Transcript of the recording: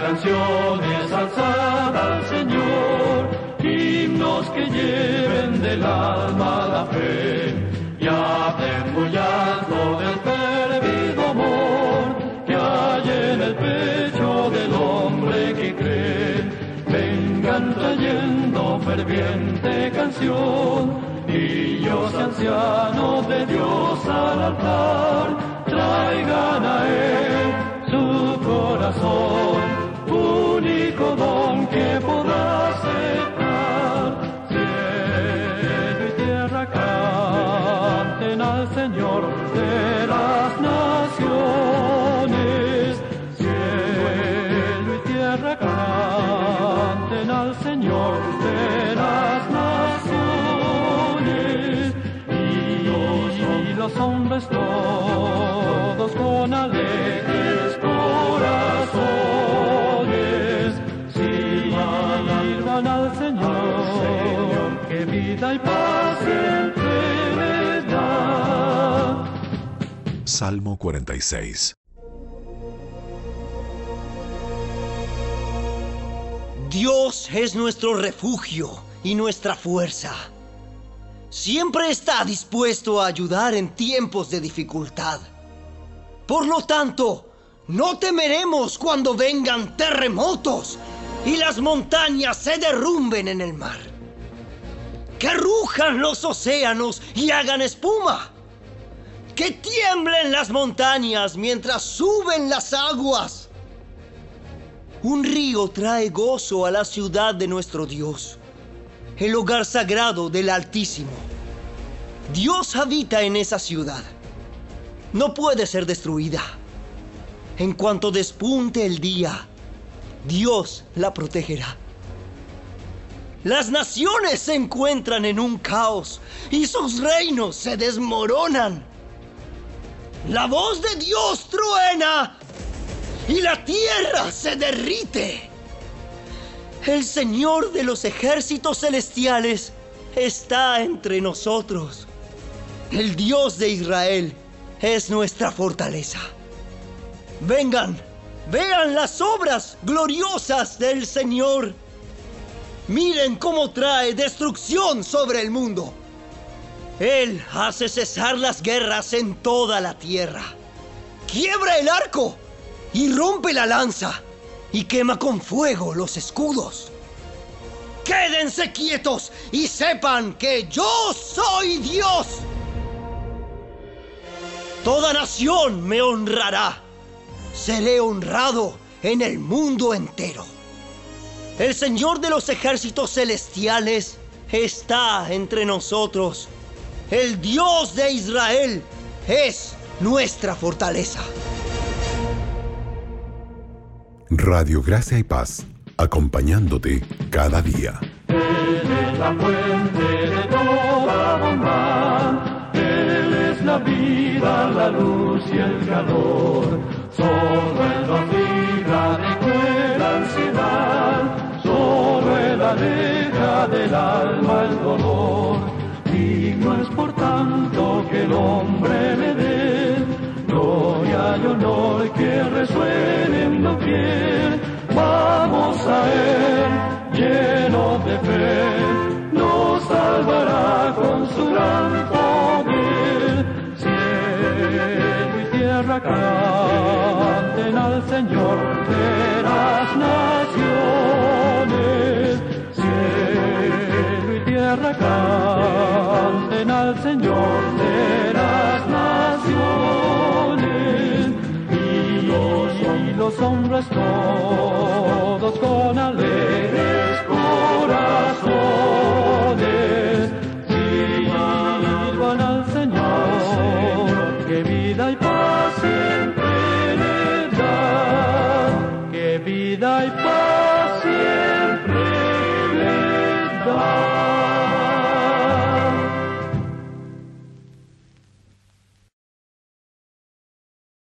canciones alzar al Señor, himnos que lleven del alma la fe y hablen muy alto del perdido amor que hay en el pecho del hombre que cree. Vengan trayendo ferviente canción, niños ancianos de Dios al altar, traigan a él su corazón, al Señor de las naciones. Cielo y tierra canten al Señor de las naciones. Y los hombres todos con alegres corazones sirvan al Señor, que vida y paz Salmo 46. Dios es nuestro refugio y nuestra fuerza. Siempre está dispuesto a ayudar en tiempos de dificultad. Por lo tanto, no temeremos cuando vengan terremotos y las montañas se derrumben en el mar. Que rujan los océanos y hagan espuma. Que tiemblen las montañas mientras suben las aguas. Un río trae gozo a la ciudad de nuestro Dios, el hogar sagrado del Altísimo. Dios habita en esa ciudad. No puede ser destruida. En cuanto despunte el día, Dios la protegerá. Las naciones se encuentran en un caos y sus reinos se desmoronan. La voz de Dios truena y la tierra se derrite. El Señor de los ejércitos celestiales está entre nosotros. El Dios de Israel es nuestra fortaleza. Vengan, vean las obras gloriosas del Señor. Miren cómo trae destrucción sobre el mundo. Él hace cesar las guerras en toda la tierra. Quiebra el arco y rompe la lanza y quema con fuego los escudos. Quédense quietos y sepan que yo soy Dios. Toda nación me honrará. Seré honrado en el mundo entero. El Señor de los ejércitos celestiales está entre nosotros. El Dios de Israel es nuestra fortaleza. Radio Gracia y Paz, acompañándote cada día. Él es la fuente de toda bondad. Él es la vida, la luz y el calor. Solo Él nos libra de cruel ansiedad. Solo Él aleja del alma el dolor. Por tanto que el hombre le dé gloria y honor que resuenen doquier. Vamos a Él lleno de fe, nos salvará con su gran poder. Cielo y tierra canten al Señor de las naciones. Cielo y tierra canten al Señor de las naciones. Y los, y los hombres todos con alegres